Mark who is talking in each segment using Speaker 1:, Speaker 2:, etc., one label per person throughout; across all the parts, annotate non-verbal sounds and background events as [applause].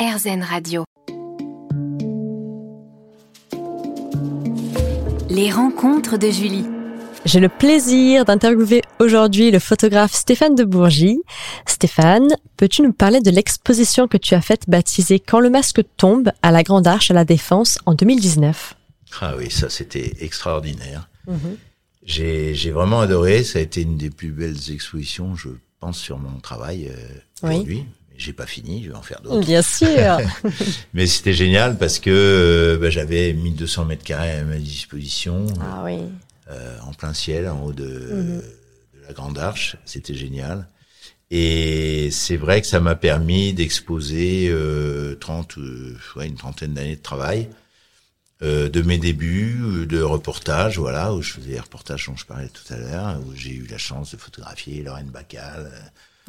Speaker 1: RZN Radio. Les rencontres de Julie.
Speaker 2: J'ai le plaisir d'interviewer aujourd'hui le photographe Stéphane de Bourgie. Stéphane, peux-tu nous parler de l'exposition que tu as faite baptisée Quand le masque tombe à la Grande Arche à la Défense en 2019
Speaker 3: Ah oui, ça c'était extraordinaire. Mhm. J'ai vraiment adoré. Ça a été une des plus belles expositions, je pense, sur mon travail euh, aujourd'hui. J'ai pas fini, je vais en faire d'autres.
Speaker 2: Bien sûr. [laughs]
Speaker 3: Mais c'était génial parce que euh, bah, j'avais 1200 mètres carrés à ma disposition.
Speaker 2: Ah oui.
Speaker 3: Euh, en plein ciel, en haut de, mhm. de la Grande Arche. C'était génial. Et c'est vrai que ça m'a permis d'exposer euh, 30, euh, ouais, une trentaine d'années de travail, euh, de mes débuts, de reportages, voilà, où je faisais les reportages dont je parlais tout à l'heure, où j'ai eu la chance de photographier Lorraine Bacal,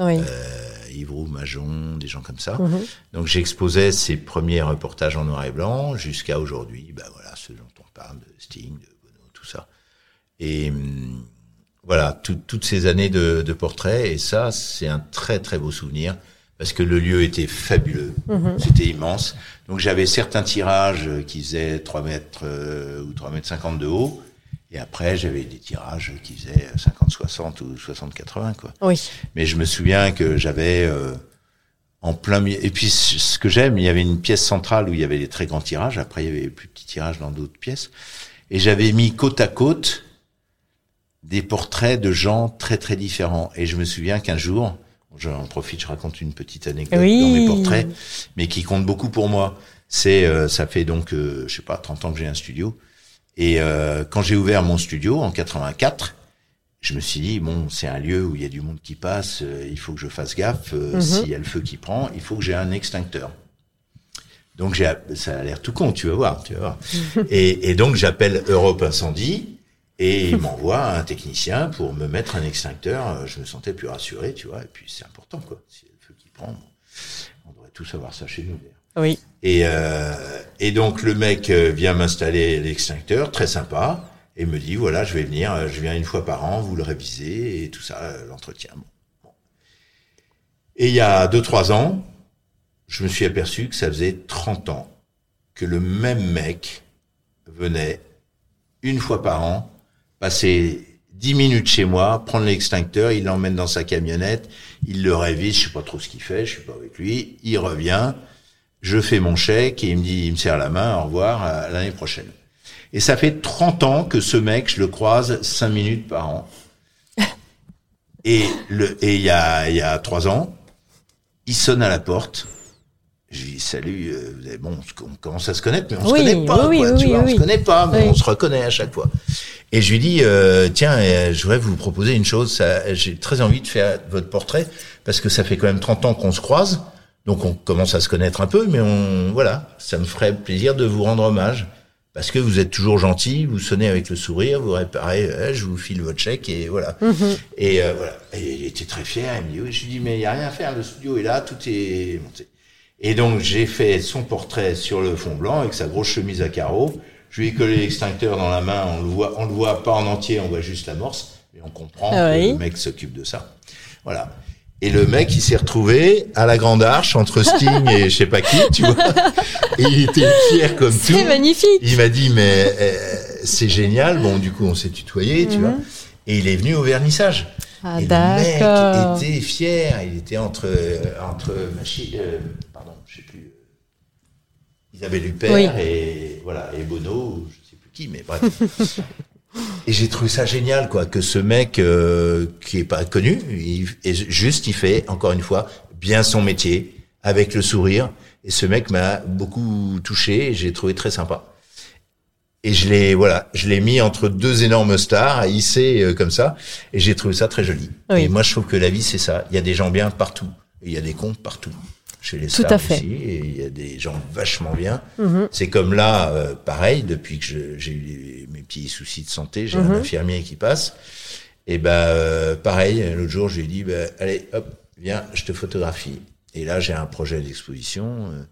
Speaker 3: oui. euh, Majon, des gens comme ça. Mhm. Donc j'exposais ces premiers reportages en noir et blanc jusqu'à aujourd'hui, ben voilà, ce dont on parle de Sting, de Bono, tout ça. Et hum, voilà, toutes ces années de, de portraits, et ça, c'est un très très beau souvenir parce que le lieu était fabuleux, mhm. c'était immense. Donc j'avais certains tirages qui faisaient 3 mètres euh, ou 3 mètres 50 de haut, et après, j'avais des tirages qui faisaient 50-60 ou 60-80, quoi.
Speaker 2: Oui.
Speaker 3: Mais je me souviens que j'avais euh, en plein milieu. Et puis, ce que j'aime, il y avait une pièce centrale où il y avait des très grands tirages. Après, il y avait plus petits tirages dans d'autres pièces. Et j'avais mis côte à côte des portraits de gens très très différents. Et je me souviens qu'un jour, j'en profite, je raconte une petite anecdote dans mes portraits, mais qui compte beaucoup pour moi. C'est, euh, ça fait donc, euh, je sais pas, 30 ans que j'ai un studio. Et euh, quand j'ai ouvert mon studio en 84, je me suis dit bon, c'est un lieu où il y a du monde qui passe, euh, il faut que je fasse gaffe. Euh, mhm. S'il y a le feu qui prend, il faut que j'ai un extincteur. Donc j'ai, ça a l'air tout con, tu vas voir, tu vas voir. [laughs] et, et, donc j'appelle Europe Incendie et il m'envoie un technicien pour me mettre un extincteur. Je me sentais plus rassuré, tu vois. Et puis c'est important, quoi. S'il y a le feu qui prend, on devrait tous avoir ça chez nous.
Speaker 2: Oui.
Speaker 3: Et, euh, et donc le mec euh, vient m'installer l'extincteur, très sympa, et me dit voilà, je vais venir, euh, je viens une fois par an, vous le révisez et tout ça, euh, l'entretien. Et il y a deux trois ans, je me suis aperçu que ça faisait 30 ans que le même mec venait une fois par an passer 10 minutes chez moi, prendre l'extincteur, il l'emmène dans sa camionnette, il le révise, je sais pas trop ce qu'il fait, je suis pas avec lui, il revient, je fais mon chèque et il me dit, il me serre la main, au revoir, à l'année prochaine. Et ça fait 30 ans que ce mec, je le croise 5 minutes par an. [laughs] Et le, et il y a, il y a 3 ans, il sonne à la porte. Je lui dis, salut, euh, bon, on commence à se connaître, mais on se connaît pas, oui, quoi, tu vois, on se connaît pas, mais on se reconnaît à chaque fois. Et je lui dis, euh, tiens, euh, je voudrais vous proposer une chose, j'ai très envie de faire votre portrait, parce que ça fait quand même 30 ans qu'on se croise, donc on commence à se connaître un peu, mais on voilà, ça me ferait plaisir de vous rendre hommage parce que vous êtes toujours gentil, vous sonnez avec le sourire, vous réparez, eh, je vous file votre chèque et voilà. Mhm. Et euh, voilà, et il était très fier. Il me dit oui, je lui dis mais il y a rien à faire, le studio est là, tout est monté. Et donc j'ai fait son portrait sur le fond blanc avec sa grosse chemise à carreaux. Je lui ai collé l'extincteur dans la main, on le voit, on le voit pas en entier, on voit juste l'amorce, mais on comprend ah que le mec s'occupe de ça. Voilà. Et le mec, il s'est retrouvé à la Grande Arche entre Sting et je sais pas qui, tu vois. Et il était fier comme tout.
Speaker 2: C'est magnifique.
Speaker 3: Il m'a dit mais euh, c'est génial. Bon, du coup, on s'est tutoyé, tu vois. Mhm. Et il est venu au vernissage.
Speaker 2: Ah,
Speaker 3: et le mec était fier. Il était entre entre euh, pardon, je sais plus. Euh, Isabelle Huppert et voilà et Bono, je sais plus qui, mais bref. [laughs] Et j'ai trouvé ça génial, quoi, que ce mec euh, qui est pas connu, il, et juste il fait encore une fois bien son métier avec le sourire. Et ce mec m'a beaucoup touché, et j'ai trouvé très sympa. Et je l'ai voilà, je l'ai mis entre deux énormes stars, à hisser euh, comme ça, et j'ai trouvé ça très joli. Et moi, je trouve que la vie c'est ça. Il y a des gens bien partout, il y a des cons partout chez les Tout stars à fait. aussi, et il y a des gens vachement bien. Mhm. C'est comme là, euh, pareil, depuis que j'ai eu mes petits soucis de santé, j'ai un mhm. infirmier qui passe. Et ben euh, pareil, l'autre jour, je lui ai dit, bah, allez, hop, viens, je te photographie. Et là, j'ai un projet d'exposition. Euh,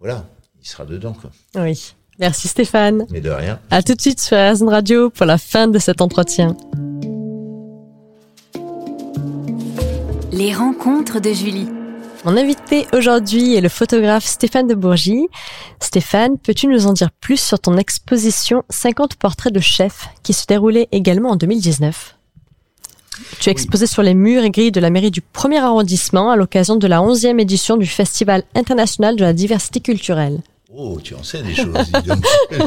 Speaker 3: voilà, il sera dedans, quoi.
Speaker 2: Oui. Merci Stéphane.
Speaker 3: Mais de rien.
Speaker 2: À tout de suite sur RZN Radio pour la fin de cet entretien.
Speaker 1: Les rencontres de Julie.
Speaker 2: Mon invité aujourd'hui est le photographe Stéphane de Bourgie. Stéphane, peux-tu nous en dire plus sur ton exposition 50 portraits de chefs qui se déroulait également en 2019 tu as exposé sur les murs et grilles de la mairie du premier arrondissement à l'occasion de la 11e édition du Festival international de la diversité culturelle.
Speaker 3: Oh, tu en sais des choses, dis donc. [laughs]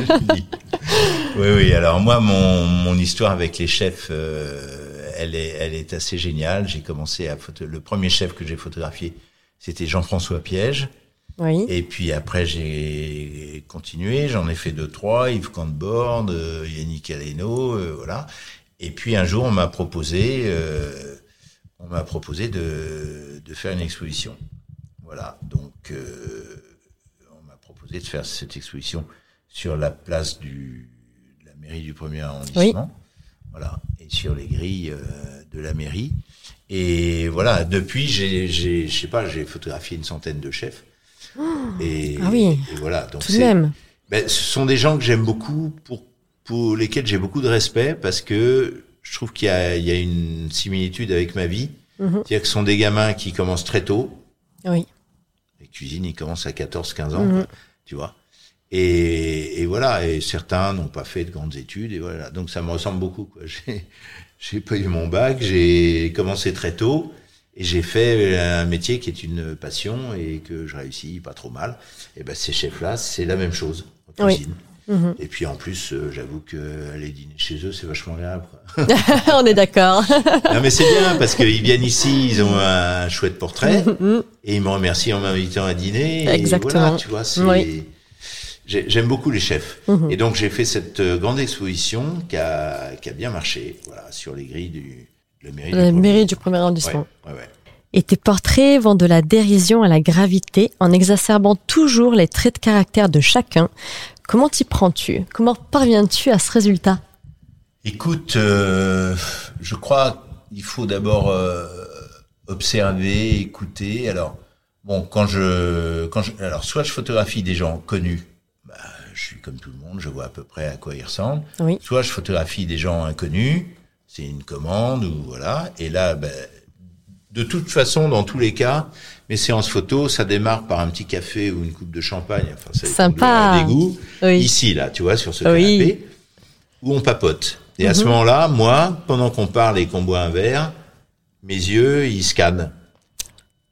Speaker 3: oui, oui, alors moi, mon, mon histoire avec les chefs, euh, elle, est, elle est assez géniale. J'ai commencé à photo... Le premier chef que j'ai photographié, c'était Jean-François Piège.
Speaker 2: Oui.
Speaker 3: Et puis après, j'ai continué. J'en ai fait deux, trois. Yves Cantbord, euh, Yannick Aleno, euh, voilà. Et puis un jour, on m'a proposé, euh, on m'a proposé de, de faire une exposition. Voilà. Donc, on m'a proposé de faire cette exposition sur la place du, de la mairie du premier arrondissement. Voilà. Et sur les grilles de la mairie. Et voilà. Depuis, j'ai, j'ai, je sais pas, j'ai photographié une centaine de chefs. Et,
Speaker 2: ah oui.
Speaker 3: et voilà. Donc
Speaker 2: Tout de même.
Speaker 3: ben, ce sont des gens que j'aime beaucoup, pour, pour lesquels j'ai beaucoup de respect, parce que je trouve qu'il y a, il y a une similitude avec ma vie.
Speaker 2: Mhm.
Speaker 3: C'est-à-dire que ce sont des gamins qui commencent très tôt.
Speaker 2: Oui.
Speaker 3: Les cuisines, ils commencent à 14, 15 ans,
Speaker 2: Mhm.
Speaker 3: tu vois. Et, et voilà, et certains n'ont pas fait de grandes études, et voilà. Donc ça me ressemble beaucoup, quoi. [laughs] J'ai, j'ai pas eu mon bac, j'ai commencé très tôt, et j'ai fait un métier qui est une passion, et que je réussis pas trop mal. Et ben, ces chefs-là, c'est la même chose, en
Speaker 2: Oui.
Speaker 3: cuisine.
Speaker 2: Mhm.
Speaker 3: Et puis en plus, euh, j'avoue que aller dîner chez eux, c'est vachement agréable. [laughs]
Speaker 2: On est d'accord.
Speaker 3: non mais c'est bien parce qu'ils viennent ici, ils ont un chouette portrait et ils me remercient en m'invitant à dîner. et
Speaker 2: Exactement.
Speaker 3: voilà, tu vois, c'est.
Speaker 2: Oui.
Speaker 3: J'ai- J'aime beaucoup les chefs.
Speaker 2: Mhm.
Speaker 3: Et donc j'ai fait cette euh, grande exposition qui a, qui a bien marché, voilà, sur les grilles du, la mairie.
Speaker 2: La
Speaker 3: du
Speaker 2: mairie
Speaker 3: premier.
Speaker 2: du premier arrondissement.
Speaker 3: Ouais, ouais, ouais.
Speaker 2: Et tes portraits vont de la dérision à la gravité en exacerbant toujours les traits de caractère de chacun. Comment t'y prends-tu? Comment parviens-tu à ce résultat?
Speaker 3: Écoute, euh, je crois qu'il faut d'abord euh, observer, écouter. Alors, bon, quand je, quand je, alors soit je photographie des gens connus, je suis comme tout le monde, je vois à peu près à quoi ils ressemblent.
Speaker 2: Oui.
Speaker 3: Soit je photographie des gens inconnus, c'est une commande ou voilà. Et là, ben, de toute façon, dans tous les cas, mes séances photo, ça démarre par un petit café ou une coupe de champagne. Enfin, ça
Speaker 2: Sympa.
Speaker 3: goûts.
Speaker 2: Oui.
Speaker 3: Ici, là, tu vois, sur ce
Speaker 2: Oui.
Speaker 3: canapé, où on papote. Et à ce
Speaker 2: Mhm.
Speaker 3: moment-là, moi, pendant qu'on parle et qu'on boit un verre, mes yeux, ils scannent.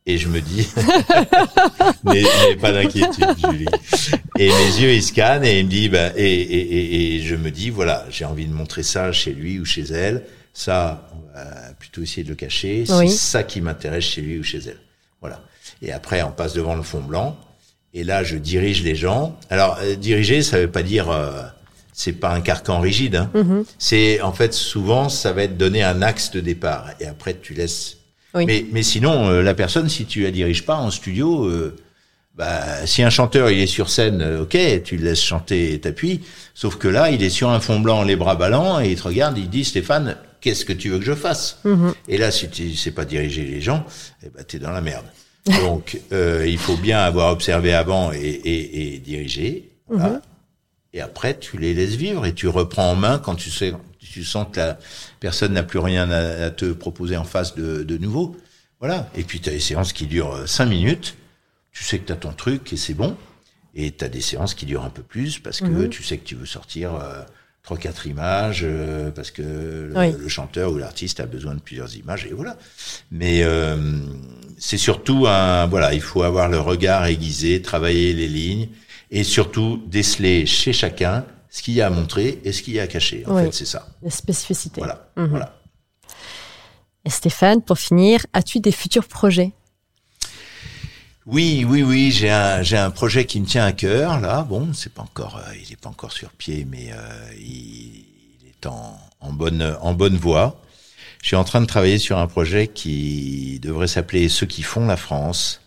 Speaker 3: Et je me dis, [laughs] mais pas d'inquiétude, Julie. Et mes yeux, ils scannent et il me dit, bah, et, et, et, et je me dis, voilà, j'ai envie de montrer ça chez lui ou chez elle. Ça, on va plutôt essayer de le cacher.
Speaker 2: Oui.
Speaker 3: C'est ça qui m'intéresse chez lui ou chez elle. Voilà. Et après, on passe devant le fond blanc. Et là, je dirige les gens. Alors, euh, diriger, ça veut pas dire, euh, c'est pas un carcan rigide. Hein.
Speaker 2: Mhm.
Speaker 3: C'est en fait souvent, ça va être donner un axe de départ. Et après, tu laisses.
Speaker 2: Oui.
Speaker 3: Mais, mais sinon, euh, la personne, si tu la diriges pas en studio, euh, bah, si un chanteur il est sur scène, euh, ok, tu le laisses chanter et t'appuies. Sauf que là, il est sur un fond blanc, les bras ballants, et il te regarde, il dit Stéphane, qu'est-ce que tu veux que je fasse
Speaker 2: Mhm.
Speaker 3: Et là, si tu sais pas diriger les gens, eh ben, t'es dans la merde. [laughs] Donc, euh, il faut bien avoir observé avant et, et, et diriger. Voilà.
Speaker 2: Mhm.
Speaker 3: Et après, tu les laisses vivre et tu reprends en main quand tu sais, tu sens que la personne n'a plus rien à, à te proposer en face de, de nouveau. Voilà. Et puis, tu as des séances qui durent euh, cinq minutes. Tu sais que tu as ton truc et c'est bon. Et tu as des séances qui durent un peu plus parce que
Speaker 2: Mhm.
Speaker 3: tu sais que tu veux sortir euh, trois, quatre images euh, parce que le,
Speaker 2: Oui.
Speaker 3: le chanteur ou l'artiste a besoin de plusieurs images et voilà. Mais euh, c'est surtout un voilà, il faut avoir le regard aiguisé, travailler les lignes et surtout déceler chez chacun ce qu'il y a à montrer et ce qu'il y a à cacher. En
Speaker 2: Oui.
Speaker 3: fait, c'est ça.
Speaker 2: Les spécificités.
Speaker 3: Voilà.
Speaker 2: Mhm.
Speaker 3: Voilà.
Speaker 2: Et Stéphane, pour finir, as-tu des futurs projets?
Speaker 3: Oui, oui, oui, j'ai un j'ai un projet qui me tient à cœur là. Bon, c'est pas encore euh, il est pas encore sur pied, mais euh, il, il est en, en bonne en bonne voie. Je suis en train de travailler sur un projet qui devrait s'appeler Ceux qui font la France.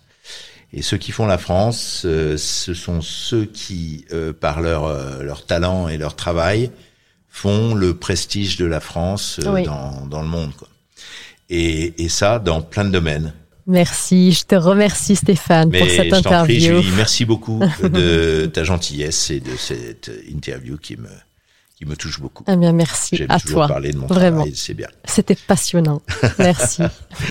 Speaker 3: Et ceux qui font la France, euh, ce sont ceux qui, euh, par leur euh, leur talent et leur travail, font le prestige de la France
Speaker 2: Oui.
Speaker 3: dans dans le monde. Quoi. Et, et ça dans plein de domaines.
Speaker 2: Merci, je te remercie Stéphane
Speaker 3: Mais
Speaker 2: pour cette
Speaker 3: je t'en prie,
Speaker 2: interview.
Speaker 3: Julie, merci beaucoup [laughs] de ta gentillesse et de cette interview qui me, qui me touche beaucoup.
Speaker 2: Eh bien, merci
Speaker 3: J'aime
Speaker 2: à
Speaker 3: toujours
Speaker 2: toi.
Speaker 3: parler de mon
Speaker 2: Vraiment.
Speaker 3: travail, c'est bien.
Speaker 2: C'était passionnant. Merci. [laughs]